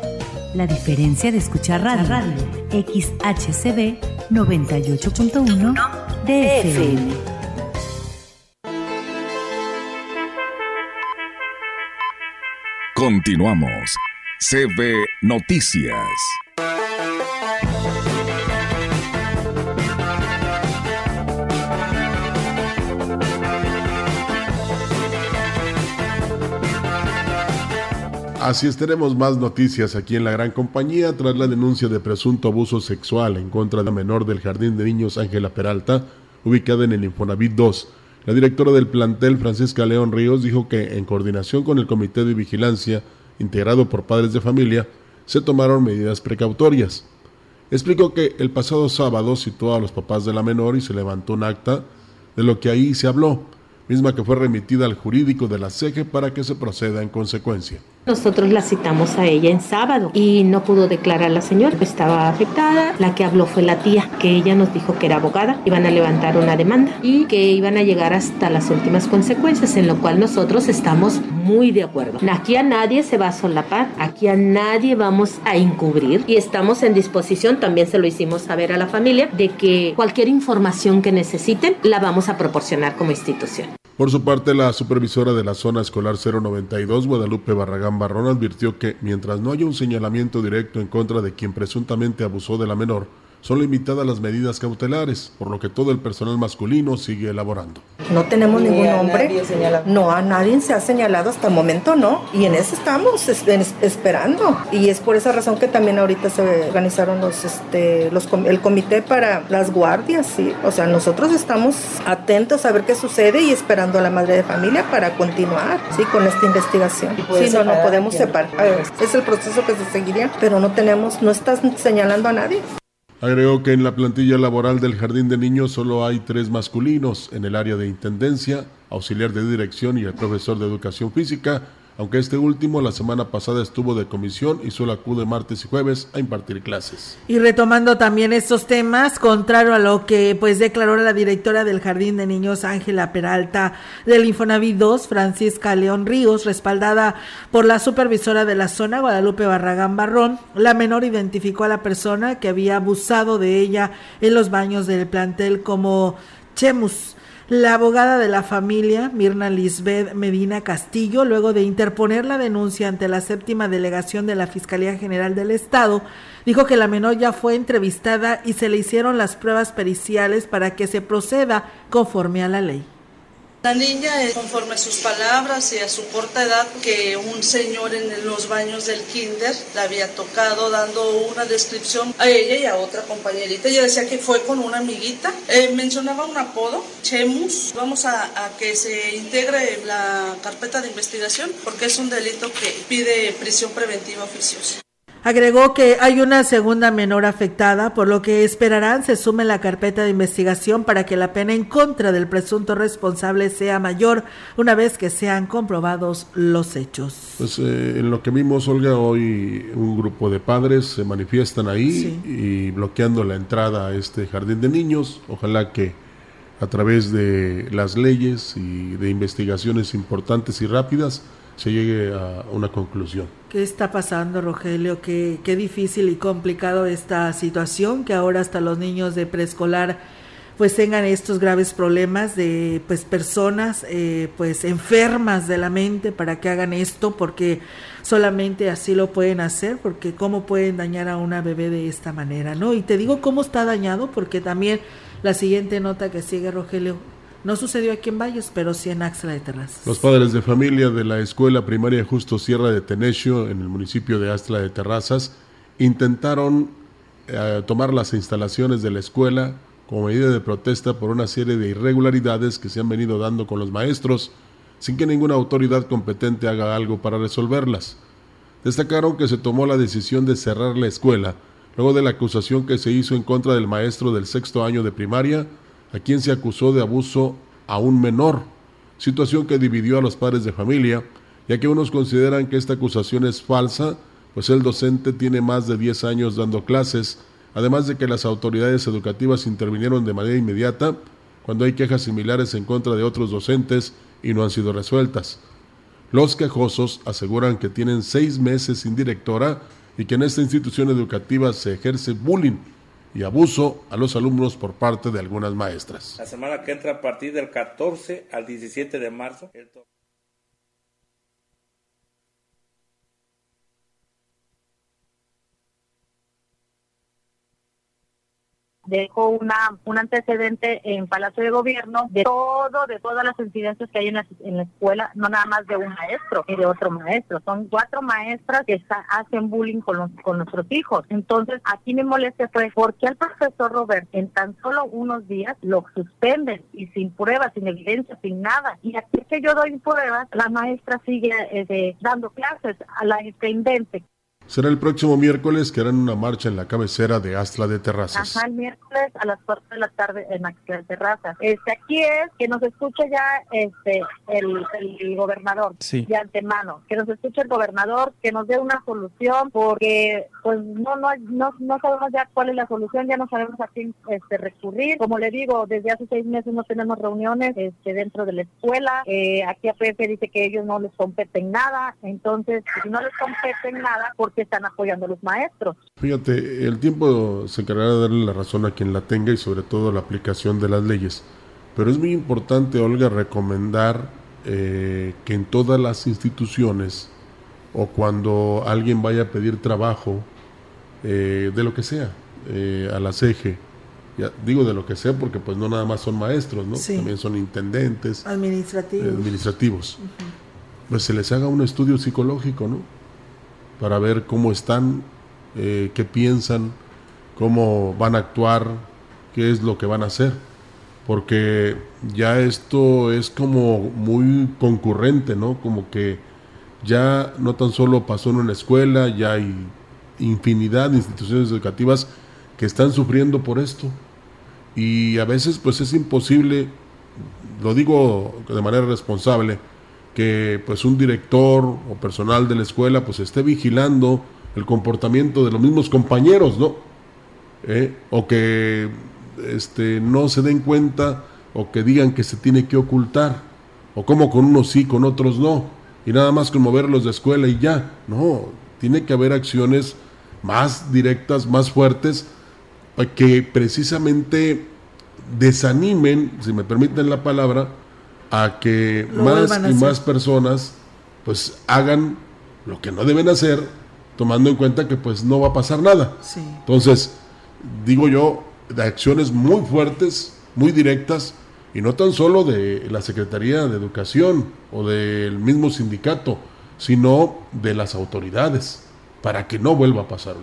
La diferencia de escuchar radio, radio XHCB 98.1 DFM. Continuamos. CB Noticias. Así es, tenemos más noticias aquí en la gran compañía tras la denuncia de presunto abuso sexual en contra de la menor del Jardín de Niños Ángela Peralta, ubicada en el Infonavit 2. La directora del plantel, Francisca León Ríos, dijo que en coordinación con el Comité de Vigilancia, integrado por padres de familia, se tomaron medidas precautorias. Explicó que el pasado sábado citó a los papás de la menor y se levantó un acta de lo que ahí se habló, misma que fue remitida al jurídico de la CEGE para que se proceda en consecuencia. Nosotros la citamos a ella en sábado y no pudo declarar la señora, estaba afectada. La que habló fue la tía, que ella nos dijo que era abogada, iban a levantar una demanda y que iban a llegar hasta las últimas consecuencias, en lo cual nosotros estamos muy de acuerdo. Aquí a nadie se va a solapar, aquí a nadie vamos a encubrir y estamos en disposición, también se lo hicimos saber a la familia, de que cualquier información que necesiten la vamos a proporcionar como institución. Por su parte, la supervisora de la zona escolar 092, Guadalupe Barragán Barrón, advirtió que mientras no haya un señalamiento directo en contra de quien presuntamente abusó de la menor, son limitadas las medidas cautelares, por lo que todo el personal masculino sigue elaborando. No tenemos ningún hombre, no a nadie se ha señalado hasta el momento, no, y en eso estamos esperando. Y es por esa razón que también ahorita se organizaron los, este, los, el comité para las guardias, sí. O sea, nosotros estamos atentos a ver qué sucede y esperando a la madre de familia para continuar, sí, con esta investigación. Sí, no, no podemos separar. Es el proceso que se seguiría, pero no tenemos, no estás señalando a nadie. Agregó que en la plantilla laboral del Jardín de Niños solo hay tres masculinos en el área de Intendencia, auxiliar de dirección y el profesor de educación física, aunque este último la semana pasada estuvo de comisión y solo acude martes y jueves a impartir clases. Y retomando también estos temas, contrario a lo que pues declaró la directora del Jardín de Niños Ángela Peralta del Infonavit 2, Francisca León Ríos, respaldada por la supervisora de la zona Guadalupe Barragán Barrón, la menor identificó a la persona que había abusado de ella en los baños del plantel como Chemus la abogada de la familia, Mirna Lisbeth Medina Castillo, luego de interponer la denuncia ante la séptima delegación de la Fiscalía General del Estado, dijo que la menor ya fue entrevistada y se le hicieron las pruebas periciales para que se proceda conforme a la ley. La niña, conforme a sus palabras y a su corta edad, que un señor en los baños del kinder la había tocado dando una descripción a ella y a otra compañerita. Ella decía que fue con una amiguita. Eh, mencionaba un apodo, Chemus. Vamos a, a que se integre la carpeta de investigación porque es un delito que pide prisión preventiva oficiosa. Agregó que hay una segunda menor afectada, por lo que esperarán se sume la carpeta de investigación para que la pena en contra del presunto responsable sea mayor una vez que sean comprobados los hechos. Pues eh, en lo que vimos, Olga, hoy un grupo de padres se manifiestan ahí y bloqueando la entrada a este jardín de niños. Ojalá que a través de las leyes y de investigaciones importantes y rápidas se llegue a una conclusión. ¿Qué está pasando, Rogelio? Qué, qué difícil y complicado esta situación, que ahora hasta los niños de preescolar pues tengan estos graves problemas de pues personas eh, pues enfermas de la mente para que hagan esto porque solamente así lo pueden hacer porque cómo pueden dañar a una bebé de esta manera no y te digo cómo está dañado porque también la siguiente nota que sigue Rogelio no sucedió aquí en Valles, pero sí en Axla de Terrazas. Los padres de familia de la Escuela Primaria Justo Sierra de Tenesio, en el municipio de Axla de Terrazas, intentaron eh, tomar las instalaciones de la escuela como medida de protesta por una serie de irregularidades que se han venido dando con los maestros, sin que ninguna autoridad competente haga algo para resolverlas. Destacaron que se tomó la decisión de cerrar la escuela, luego de la acusación que se hizo en contra del maestro del sexto año de primaria, a quien se acusó de abuso a un menor, situación que dividió a los padres de familia, ya que unos consideran que esta acusación es falsa, pues el docente tiene más de 10 años dando clases, además de que las autoridades educativas intervinieron de manera inmediata cuando hay quejas similares en contra de otros docentes y no han sido resueltas. Los quejosos aseguran que tienen seis meses sin directora y que en esta institución educativa se ejerce bullying y abuso a los alumnos por parte de algunas maestras. La semana que entra a partir del 14 al 17 de marzo. Dejó una, un antecedente en Palacio de Gobierno de todo, de todas las incidencias que hay en la, escuela, no nada más de un maestro y de otro maestro, son cuatro maestras que hacen bullying con, los, con nuestros hijos. Entonces, aquí mi molestia fue, ¿por qué al profesor Robert en tan solo unos días lo suspenden y sin pruebas, sin evidencia, sin nada? Y aquí que yo doy pruebas, la maestra sigue este, dando clases a la intendente será el próximo miércoles que harán una marcha en la cabecera de Astla de Terrazas. Ajá, el miércoles a las 4 de la tarde en Astla de Terrazas. Este, aquí es que nos escuche ya este el, el gobernador sí. de antemano, que nos escuche el gobernador, que nos dé una solución, porque pues no, no, no, no sabemos ya cuál es la solución, ya no sabemos a quién este, recurrir. Como le digo, desde hace seis meses no tenemos reuniones este, dentro de la escuela. Eh, aquí APF dice que ellos no les competen nada, entonces si no les competen nada, porque están apoyando a los maestros. Fíjate, el tiempo se encargará de darle la razón a quien la tenga y sobre todo la aplicación de las leyes. Pero es muy importante, Olga, recomendar eh, que en todas las instituciones o cuando alguien vaya a pedir trabajo, eh, de lo que sea, eh, a la CEGE, ya digo de lo que sea porque pues no nada más son maestros, ¿no? También son intendentes. Administrativos. administrativos. Pues se les haga un estudio psicológico, ¿no? Para ver cómo están, eh, qué piensan, cómo van a actuar, qué es lo que van a hacer. Porque ya esto es como muy concurrente, ¿no? Como que ya no tan solo pasó en una escuela, ya hay infinidad de instituciones educativas que están sufriendo por esto. Y a veces pues es imposible, lo digo de manera responsable, que pues un director o personal de la escuela pues esté vigilando el comportamiento de los mismos compañeros, ¿no? ¿Eh? O que este, no se den cuenta o que digan que se tiene que ocultar, o como con unos sí, con otros no, y nada más con moverlos de escuela y ya, no, tiene que haber acciones más directas, más fuertes, que precisamente desanimen, si me permiten la palabra, a que más y más personas pues hagan lo que no deben hacer, tomando en cuenta que pues no va a pasar nada. Entonces, digo yo, de acciones muy fuertes, muy directas, y no tan solo de la Secretaría de Educación o del mismo sindicato, sino de las autoridades, para que no vuelva a pasar.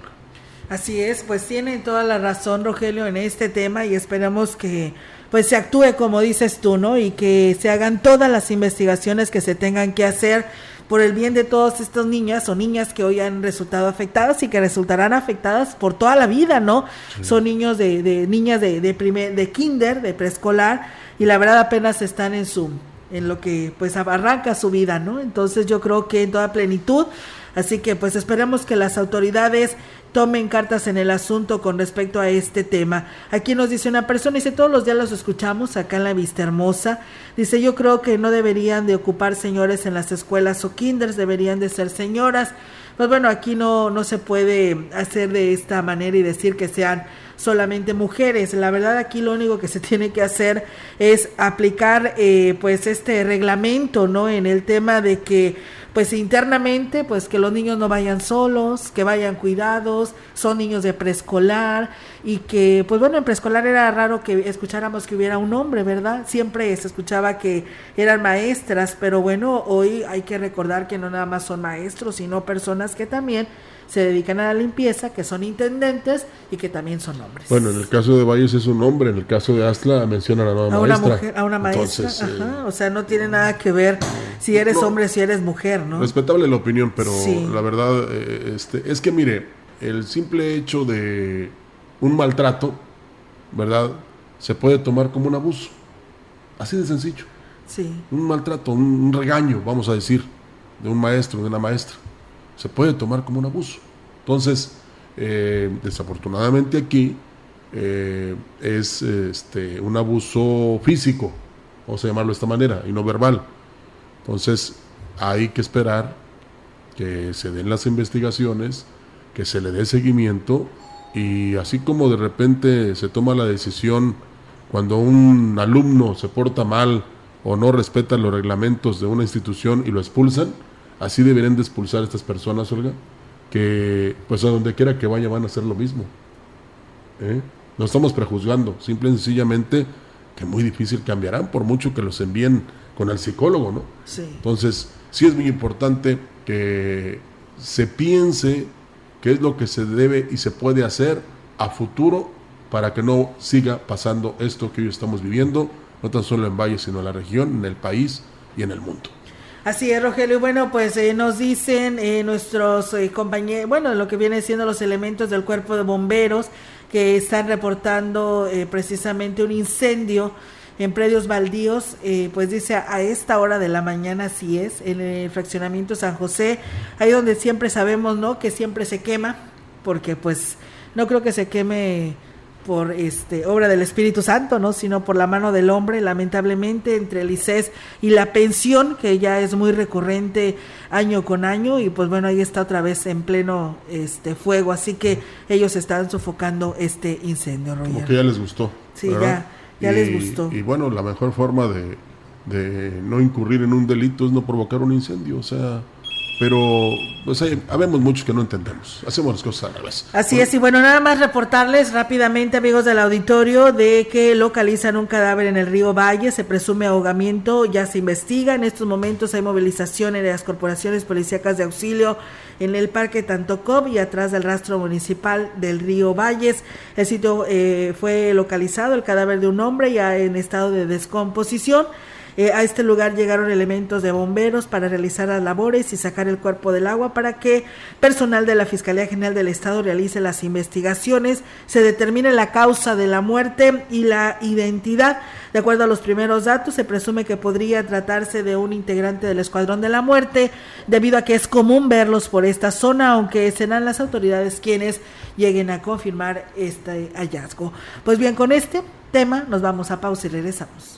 Así es, pues tienen toda la razón Rogelio en este tema y esperamos que pues se actúe como dices tú, ¿no? Y que se hagan todas las investigaciones que se tengan que hacer por el bien de todas estas niñas o niñas que hoy han resultado afectadas y que resultarán afectadas por toda la vida, ¿no? Son niños de, de niñas de, de primer, de kinder, de preescolar, y la verdad apenas están en su, en lo que pues arranca su vida, ¿no? Entonces yo creo que en toda plenitud, así que pues esperemos que las autoridades tomen cartas en el asunto con respecto a este tema. Aquí nos dice una persona, dice, todos los días los escuchamos acá en la Vista Hermosa. Dice, yo creo que no deberían de ocupar señores en las escuelas o kinders, deberían de ser señoras. Pues bueno, aquí no, no se puede hacer de esta manera y decir que sean solamente mujeres. La verdad aquí lo único que se tiene que hacer es aplicar eh, pues este reglamento, ¿no? En el tema de que pues internamente, pues que los niños no vayan solos, que vayan cuidados, son niños de preescolar y que, pues bueno, en preescolar era raro que escucháramos que hubiera un hombre, ¿verdad? Siempre se escuchaba que eran maestras, pero bueno, hoy hay que recordar que no nada más son maestros, sino personas que también se dedican a la limpieza, que son intendentes y que también son hombres. Bueno, en el caso de Valles es un hombre, en el caso de Astla menciona a la nueva a maestra. Una mujer, a una maestra, ajá, eh, o sea, no tiene nada que ver si eres hombre, si eres mujer, ¿no? Respetable la opinión, pero la verdad eh, este, es que mire, el simple hecho de un maltrato, ¿verdad? Se puede tomar como un abuso. Así de sencillo. Sí. Un maltrato, un regaño, vamos a decir, de un maestro, de una maestra se puede tomar como un abuso. Entonces, eh, desafortunadamente aquí eh, es este, un abuso físico, vamos a llamarlo de esta manera, y no verbal. Entonces, hay que esperar que se den las investigaciones, que se le dé seguimiento y así como de repente se toma la decisión cuando un alumno se porta mal o no respeta los reglamentos de una institución y lo expulsan, Así deberían de expulsar a estas personas, Olga, que pues a donde quiera que vaya van a hacer lo mismo. ¿eh? No estamos prejuzgando, simple y sencillamente que muy difícil cambiarán por mucho que los envíen con el psicólogo, ¿no? Sí. Entonces, sí es muy importante que se piense qué es lo que se debe y se puede hacer a futuro para que no siga pasando esto que hoy estamos viviendo, no tan solo en Valle, sino en la región, en el país y en el mundo. Así es, Rogelio. Bueno, pues eh, nos dicen eh, nuestros eh, compañeros, bueno, lo que viene siendo los elementos del cuerpo de bomberos que están reportando precisamente un incendio en predios baldíos, pues dice a esta hora de la mañana, así es, en el fraccionamiento San José, ahí donde siempre sabemos, ¿no? Que siempre se quema, porque pues no creo que se queme por este obra del Espíritu Santo, no, sino por la mano del hombre, lamentablemente entre el ICES y la pensión que ya es muy recurrente año con año y pues bueno, ahí está otra vez en pleno este fuego, así que ellos están sofocando este incendio, Roger. Como que ya les gustó. Sí, ya ya les gustó. Y bueno, la mejor forma de, de no incurrir en un delito es no provocar un incendio, o sea, pero pues hay, habemos muchos que no entendemos. Hacemos las cosas a la vez. Así es, y bueno, nada más reportarles rápidamente, amigos del auditorio, de que localizan un cadáver en el río Valle, se presume ahogamiento, ya se investiga. En estos momentos hay movilización en las corporaciones policíacas de auxilio en el Parque Tantocob y atrás del rastro municipal del río Valles. El sitio eh, fue localizado, el cadáver de un hombre ya en estado de descomposición. Eh, a este lugar llegaron elementos de bomberos para realizar las labores y sacar el cuerpo del agua para que personal de la Fiscalía General del Estado realice las investigaciones, se determine la causa de la muerte y la identidad. De acuerdo a los primeros datos, se presume que podría tratarse de un integrante del Escuadrón de la Muerte, debido a que es común verlos por esta zona, aunque serán las autoridades quienes lleguen a confirmar este hallazgo. Pues bien, con este tema nos vamos a pausa y regresamos.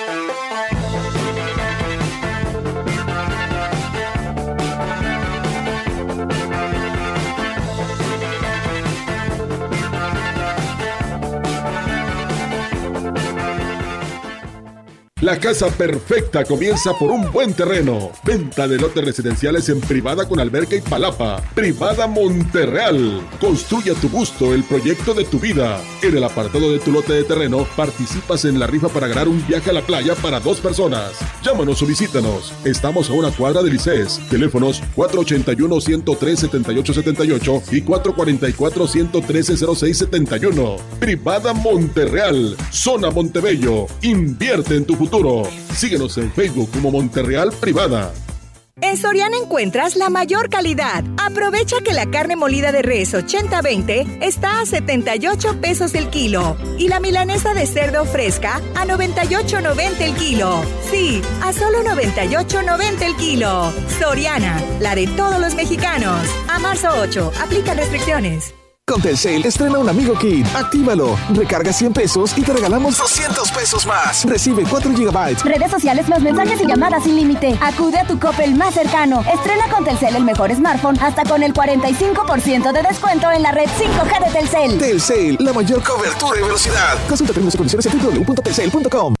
La casa perfecta comienza por un buen terreno. Venta de lotes residenciales en privada con alberca y palapa. Privada Monterreal. Construye a tu gusto el proyecto de tu vida. En el apartado de tu lote de terreno participas en la rifa para ganar un viaje a la playa para dos personas. Llámanos o visítanos. Estamos a una cuadra de Lices. Teléfonos 481-103-7878 y 444-113-0671. Privada Monterreal. Zona Montebello. Invierte en tu futuro. Síguenos en Facebook como Monterreal Privada. En Soriana encuentras la mayor calidad. Aprovecha que la carne molida de res 80-20 está a 78 pesos el kilo y la milanesa de cerdo fresca a 98.90 el kilo. Sí, a solo 98.90 el kilo. Soriana, la de todos los mexicanos. A marzo 8, aplica restricciones. Con Telcel, estrena un amigo kit. Actívalo. Recarga 100 pesos y te regalamos 200 pesos más. Recibe 4 gigabytes. Redes sociales, más mensajes y llamadas sin límite. Acude a tu Coppel más cercano. Estrena con Telcel el mejor smartphone hasta con el 45% de descuento en la red 5G de Telcel. Telcel, la mayor cobertura y velocidad. Consulta términos y condiciones en www.telcel.com.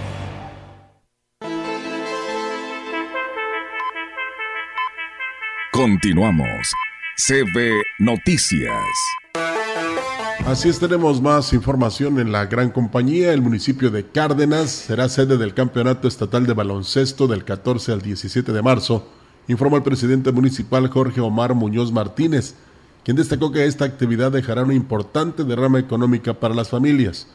Continuamos. CB Noticias. Así es, tenemos más información en la gran compañía. El municipio de Cárdenas será sede del Campeonato Estatal de Baloncesto del 14 al 17 de marzo, informó el presidente municipal Jorge Omar Muñoz Martínez, quien destacó que esta actividad dejará una importante derrama económica para las familias.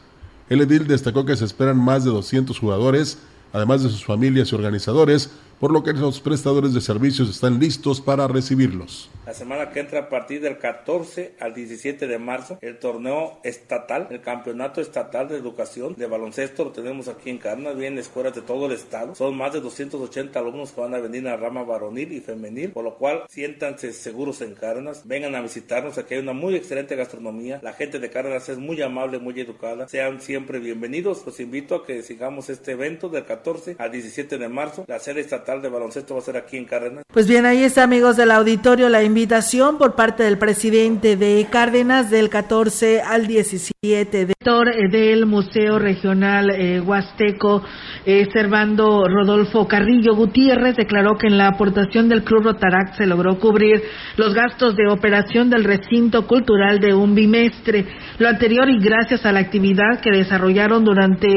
El edil destacó que se esperan más de 200 jugadores, además de sus familias y organizadores, por lo que los prestadores de servicios están listos para recibirlos. La semana que entra a partir del 14 al 17 de marzo, el torneo estatal, el campeonato estatal de educación de baloncesto, lo tenemos aquí en Carnas, vienen escuelas de todo el estado. Son más de 280 alumnos que van a venir a la rama varonil y femenil, por lo cual siéntanse seguros en Cárdenas, vengan a visitarnos, aquí hay una muy excelente gastronomía, la gente de Cárdenas es muy amable, muy educada, sean siempre bienvenidos, los invito a que sigamos este evento del 14 al 17 de marzo, la sede estatal de baloncesto va a ser aquí en Cárdenas. Pues bien, ahí está amigos del auditorio la invitación por parte del presidente de Cárdenas del 14 al 17 de director eh, del Museo Regional eh, Huasteco, eh, Servando Rodolfo Carrillo Gutiérrez, declaró que en la aportación del Club Rotaract se logró cubrir los gastos de operación del recinto cultural de un bimestre. Lo anterior y gracias a la actividad que desarrollaron durante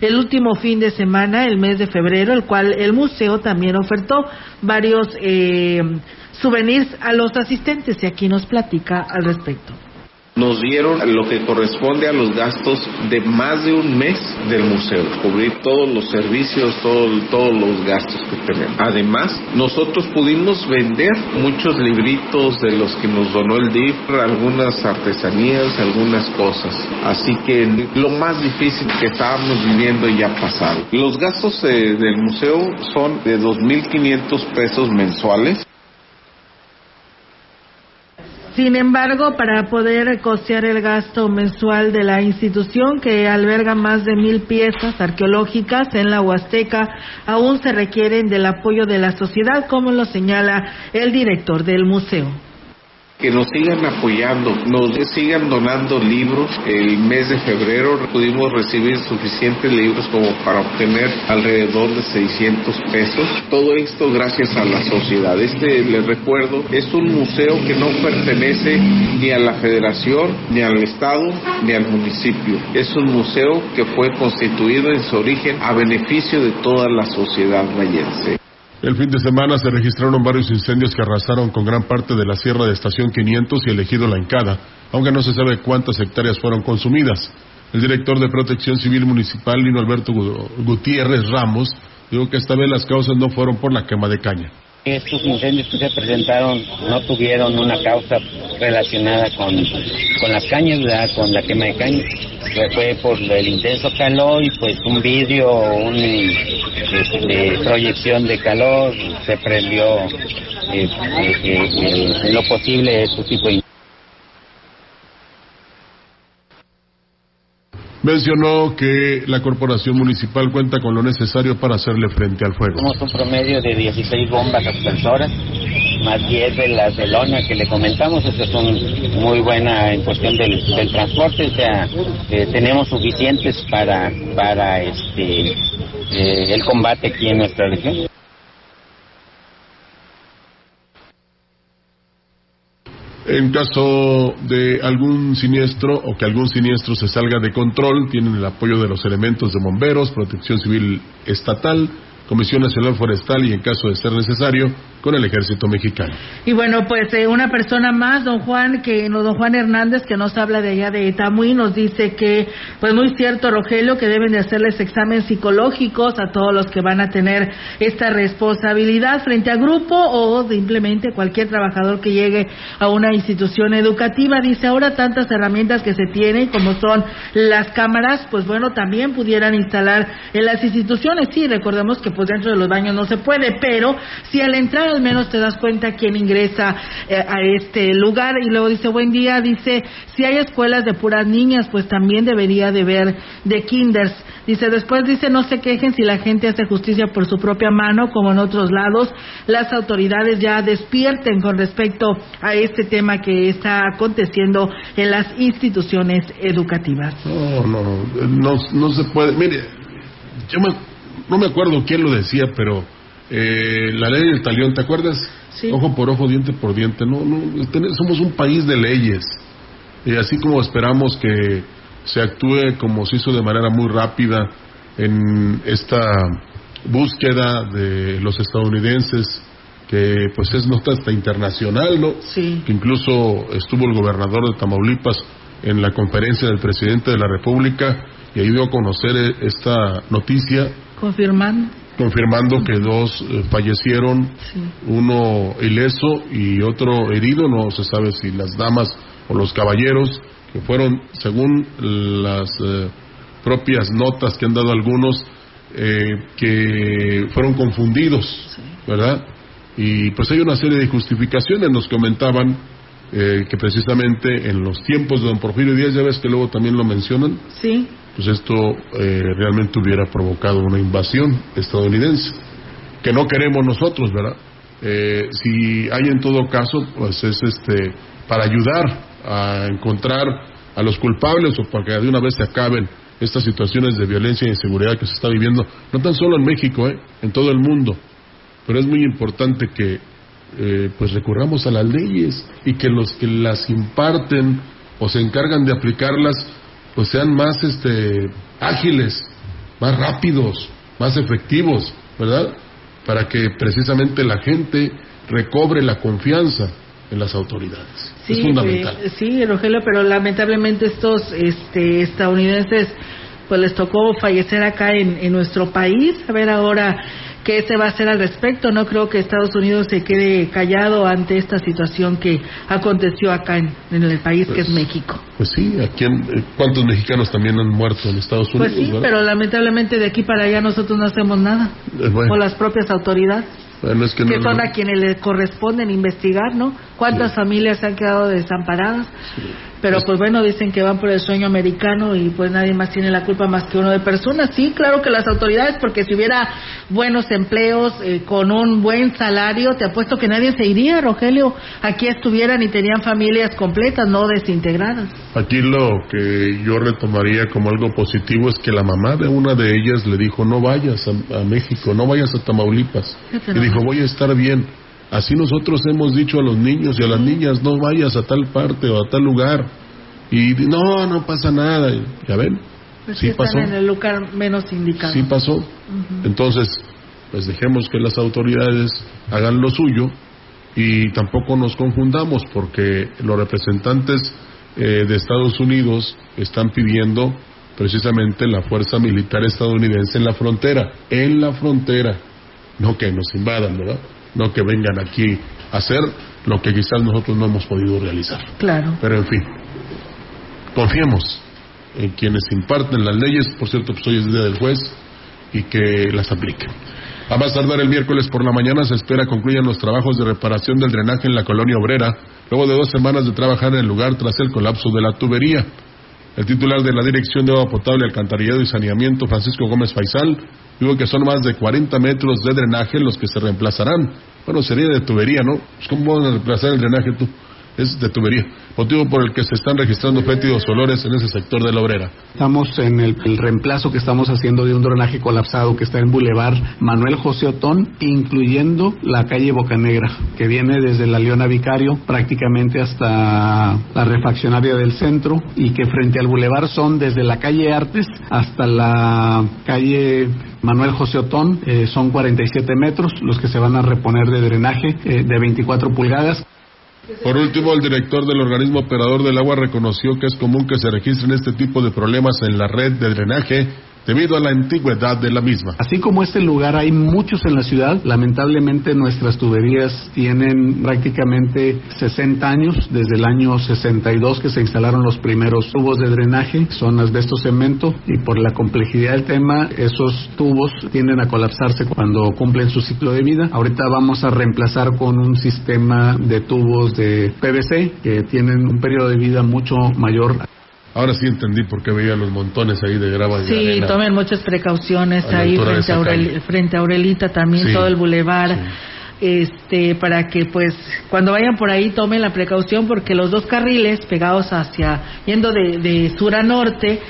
el último fin de semana, el mes de febrero, el cual el museo también ofertó varios eh, souvenirs a los asistentes y aquí nos platica al respecto nos dieron lo que corresponde a los gastos de más de un mes del museo, cubrir todos los servicios, todos los gastos que tenemos. Además, nosotros pudimos vender muchos libritos de los que nos donó el DIF, algunas artesanías, algunas cosas. Así que lo más difícil que estábamos viviendo ya pasado. Los gastos eh, del museo son de 2.500 pesos mensuales. Sin embargo, para poder costear el gasto mensual de la institución, que alberga más de mil piezas arqueológicas en la Huasteca, aún se requieren del apoyo de la sociedad, como lo señala el director del museo que nos sigan apoyando, nos sigan donando libros. El mes de febrero pudimos recibir suficientes libros como para obtener alrededor de 600 pesos. Todo esto gracias a la sociedad. Este, les recuerdo, es un museo que no pertenece ni a la federación, ni al estado, ni al municipio. Es un museo que fue constituido en su origen a beneficio de toda la sociedad vallense. El fin de semana se registraron varios incendios que arrasaron con gran parte de la sierra de Estación 500 y el ejido La Encada, aunque no se sabe cuántas hectáreas fueron consumidas. El director de Protección Civil Municipal, Lino Alberto Gutiérrez Ramos, dijo que esta vez las causas no fueron por la quema de caña. Estos incendios que se presentaron no tuvieron una causa relacionada con, con las cañas, con la quema de caña. Fue, por el intenso calor y pues un vidrio, una este, proyección de calor, se prendió eh, eh, eh, lo posible este tipo de Mencionó que la corporación municipal cuenta con lo necesario para hacerle frente al fuego. Tenemos un promedio de 16 bombas aspersoras, más 10 de las de lona que le comentamos. Estas son muy buena en cuestión del, transporte, o sea, eh, tenemos suficientes para, para este, eh, el combate aquí en nuestra región. En caso de algún siniestro o que algún siniestro se salga de control, tienen el apoyo de los elementos de bomberos, protección civil estatal, Comisión Nacional Forestal y en caso de ser necesario, con el ejército mexicano. Y bueno, pues eh, una persona más, don Juan, que no, don Juan Hernández, que nos habla de allá de Tamuy, nos dice que, pues muy cierto, Rogelio, que deben de hacerles exámenes psicológicos a todos los que van a tener esta responsabilidad frente a grupo o simplemente cualquier trabajador que llegue a una institución educativa. Dice ahora tantas herramientas que se tienen, como son las cámaras, pues bueno, también pudieran instalar en las instituciones. Sí, recordemos que pues dentro de los baños no se puede, pero si al entrar al menos te das cuenta quién ingresa eh, a este lugar y luego dice buen día, dice si hay escuelas de puras niñas, pues también debería de ver de kinders. Dice después dice no se quejen si la gente hace justicia por su propia mano como en otros lados, las autoridades ya despierten con respecto a este tema que está aconteciendo en las instituciones educativas. No, no, no, no se puede. Mire, yo no me acuerdo quién lo decía, pero eh, la ley del talión, ¿te acuerdas? Ojo por ojo, diente por diente. No, no, somos un país de leyes. Y así como esperamos que se actúe como se hizo de manera muy rápida en esta búsqueda de los estadounidenses, que pues es nota hasta internacional, ¿no? Sí. Que incluso estuvo el gobernador de Tamaulipas en la conferencia del presidente de la República y ahí dio a conocer esta noticia. Confirmando confirmando que dos eh, fallecieron, uno ileso y otro herido, no se sabe si las damas o los caballeros, que fueron, según las eh, propias notas que han dado algunos, eh, que fueron confundidos, ¿verdad? Y pues hay una serie de justificaciones, nos comentaban que precisamente en los tiempos de don Porfirio Díaz, ya ves que luego también lo mencionan, sí pues esto eh, realmente hubiera provocado una invasión estadounidense, que no queremos nosotros, ¿verdad? Eh, si hay en todo caso, pues es este para ayudar a encontrar a los culpables o para que de una vez se acaben estas situaciones de violencia e inseguridad que se está viviendo, no tan solo en México, ¿eh? en todo el mundo. Pero es muy importante que eh, pues recurramos a las leyes y que los que las imparten o se encargan de aplicarlas pues sean más este ágiles, más rápidos, más efectivos, ¿verdad? Para que precisamente la gente recobre la confianza en las autoridades. es fundamental. Eh, sí, Rogelio, pero lamentablemente estos este, estadounidenses pues les tocó fallecer acá en, en nuestro país. A ver ahora qué se va a hacer al respecto. No creo que Estados Unidos se quede callado ante esta situación que aconteció acá en, el país que es pues, México. Pues sí, aquí eh, ¿cuántos mexicanos también han muerto en Estados Unidos? Pues sí, pero lamentablemente de aquí para allá nosotros no hacemos nada. Eh, o las propias autoridades. que, son a quienes le corresponden investigar, ¿no? ¿Cuántas familias se han quedado desamparadas? Pero pues bueno, dicen que van por el sueño americano y pues nadie más tiene la culpa más que uno de personas. Sí, claro que las autoridades, porque si hubiera buenos empleos eh, con un buen salario, te apuesto que nadie se iría, Rogelio. Aquí estuvieran y tenían familias completas, no desintegradas. Aquí lo que yo retomaría como algo positivo es que la mamá de una de ellas le dijo, no vayas a, México, no vayas a Tamaulipas. Y dijo, voy a estar bien Así nosotros hemos dicho a los niños y a las niñas, no vayas a tal parte o a tal lugar. Y no, no pasa nada. ¿Ya ven? Pues sí pasó. en el lugar menos indicado. Sí pasó. Entonces, pues dejemos que las autoridades hagan lo suyo y tampoco nos confundamos porque los representantes eh, de Estados Unidos están pidiendo precisamente la fuerza militar estadounidense en la frontera, en la frontera, no que nos invadan, ¿verdad? No que vengan aquí a hacer lo que quizás nosotros no hemos podido realizar. Claro. Pero en fin, confiemos en quienes imparten las leyes, por cierto, pues hoy es el día del juez, y que las apliquen. A más tardar el miércoles por la mañana se espera concluyan los trabajos de reparación del drenaje en la colonia obrera, luego de dos semanas de trabajar en el lugar tras el colapso de la tubería. El titular de la Dirección de Agua Potable, Alcantarillado y Saneamiento, Francisco Gómez Faisal, dijo que son más de 40 metros de drenaje los que se reemplazarán. Bueno, sería de tubería, ¿no? Pues, ¿Cómo van a reemplazar el drenaje tú? Es de tubería, motivo por el que se están registrando fétidos olores en ese sector de la obrera. Estamos en el, reemplazo que estamos haciendo de un drenaje colapsado que está en Boulevard Manuel José Otón, incluyendo la calle Bocanegra, que viene desde la Leona Vicario prácticamente hasta la refaccionaria del centro y que frente al Boulevard son desde la calle Artes hasta la calle Manuel José Otón, eh, son 47 metros los que se van a reponer de drenaje eh, de 24 pulgadas. Por último, el director del organismo operador del agua reconoció que es común que se registren este tipo de problemas en la red de drenaje debido a la antigüedad de la misma. Así como este lugar hay muchos en la ciudad, lamentablemente nuestras tuberías tienen prácticamente 60 años, desde el año 62 que se instalaron los primeros tubos de drenaje, son asbesto cemento y por la complejidad del tema esos tubos tienden a colapsarse cuando cumplen su ciclo de vida. Ahorita vamos a reemplazar con un sistema de tubos de PVC que tienen un periodo de vida mucho mayor Ahora sí entendí por qué veía los montones ahí de grava. Sí, tomen muchas precauciones ahí frente a, frente a Aurelita también, todo el bulevar. Este, para que pues cuando vayan por ahí tomen la precaución porque los dos carriles pegados hacia, yendo de, de sur a norte,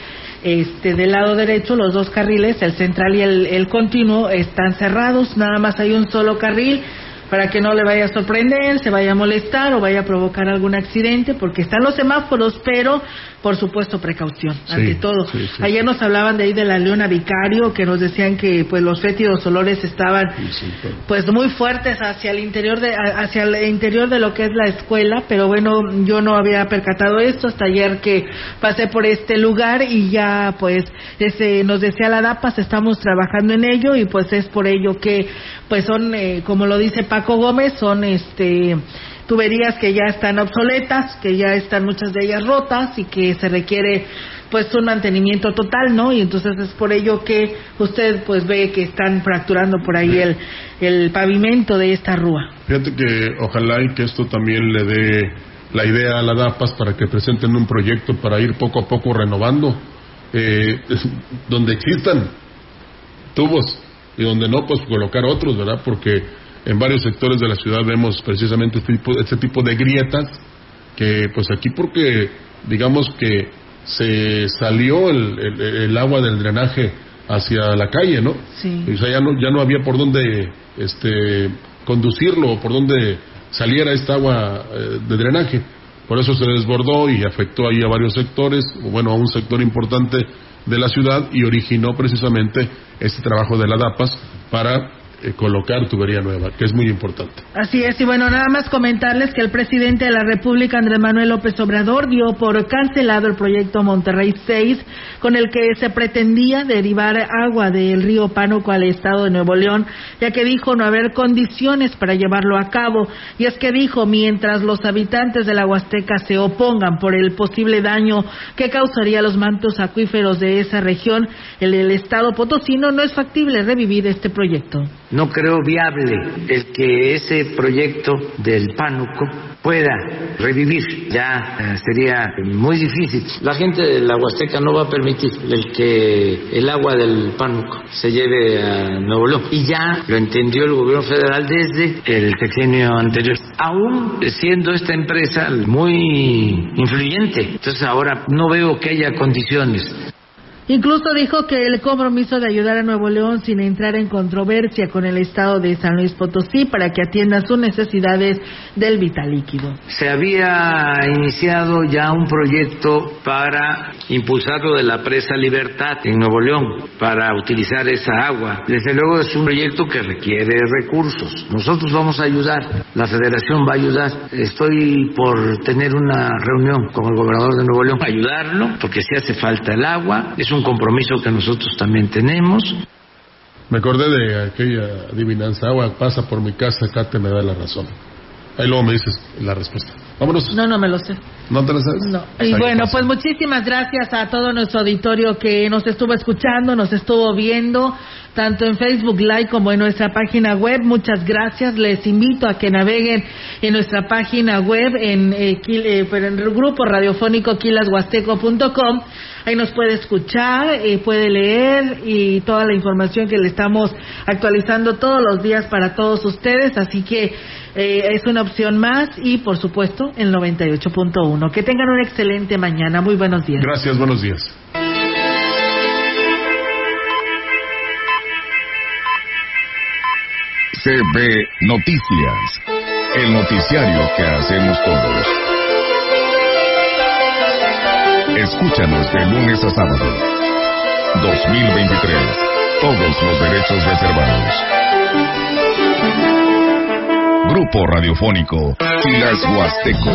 este, del lado derecho, los dos carriles, el central y el, el continuo, están cerrados, nada más hay un solo carril para que no le vaya a sorprender, se vaya a molestar o vaya a provocar algún accidente, porque están los semáforos, pero por supuesto precaución, ante todo. Ayer nos hablaban de ahí de la Leona Vicario, que nos decían que pues los fétidos olores estaban pues muy fuertes hacia el interior de hacia el interior de lo que es la escuela, pero bueno, yo no había percatado esto hasta ayer que pasé por este lugar y ya pues ese, nos decía la DAPAS, estamos trabajando en ello y pues es por ello que pues son eh, como lo dice Paco Gómez, son este tuberías que ya están obsoletas, que ya están muchas de ellas rotas y que se requiere pues un mantenimiento total, ¿no? Y entonces es por ello que usted pues ve que están fracturando por ahí el, el pavimento de esta rúa. Fíjate que ojalá y que esto también le dé la idea a la DAPAS para que presenten un proyecto para ir poco a poco renovando, eh, donde existan tubos y donde no, pues colocar otros, ¿verdad? Porque en varios sectores de la ciudad vemos precisamente este tipo, este tipo de grietas que pues aquí porque digamos que se salió el, el, agua del drenaje hacia la calle, ¿no? Sí. O sea, ya no, ya no había por dónde este, conducirlo, por dónde saliera esta agua eh, de drenaje. Por eso se desbordó y afectó ahí a varios sectores, bueno, a un sector importante de la ciudad y originó precisamente este trabajo de la DAPAS para eh, colocar tubería nueva, que es muy importante. Así es, y bueno, nada más comentarles que el presidente de la República, Andrés Manuel López Obrador, dio por cancelado el proyecto Monterrey 6, con el que se pretendía derivar agua del río Pánuco al estado de Nuevo León, ya que dijo no haber condiciones para llevarlo a cabo. Y es que dijo, mientras los habitantes de la Huasteca se opongan por el posible daño que causaría los mantos acuíferos de esa región, el, el estado potosino no es factible revivir este proyecto. No creo viable el que ese proyecto del Pánuco pueda revivir. Ya eh, sería muy difícil. La gente de la Huasteca no va a permitir el que el agua del Pánuco se lleve a Nuevo León. Y ya lo entendió el gobierno federal desde el sexenio anterior. Aún siendo esta empresa muy influyente. Entonces ahora no veo que haya condiciones Incluso dijo que el compromiso de ayudar a Nuevo León sin entrar en controversia con el estado de San Luis Potosí para que atienda sus necesidades del vital líquido. Se había iniciado ya un proyecto para impulsar lo de la presa Libertad en Nuevo León para utilizar esa agua. Desde luego es un proyecto que requiere recursos. Nosotros vamos a ayudar, la federación va a ayudar. Estoy por tener una reunión con el gobernador de Nuevo León, ayudarlo, porque si hace falta el agua. Es un un compromiso que nosotros también tenemos. Me acordé de aquella adivinanza, agua pasa por mi casa, acá te me da la razón. Ahí luego me dices la respuesta. Vámonos. No, no me lo sé. ¿No te lo sabes? No. Y bueno, pues muchísimas gracias a todo nuestro auditorio que nos estuvo escuchando, nos estuvo viendo, tanto en Facebook Live como en nuestra página web. Muchas gracias. Les invito a que naveguen en nuestra página web en, eh, eh en el grupo radiofónico quilashuasteco.com Ahí nos puede escuchar, eh, puede leer y toda la información que le estamos actualizando todos los días para todos ustedes. Así que eh, es una opción más y, por supuesto, el 98.1. Que tengan una excelente mañana. Muy buenos días. Gracias, buenos días. CB Noticias, el noticiario que hacemos todos. Escúchanos de lunes a sábado. 2023. Todos los derechos reservados. Grupo Radiofónico Filas Huasteco.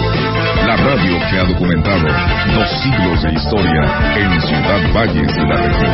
La radio que ha documentado dos siglos de historia en Ciudad Valles de la región.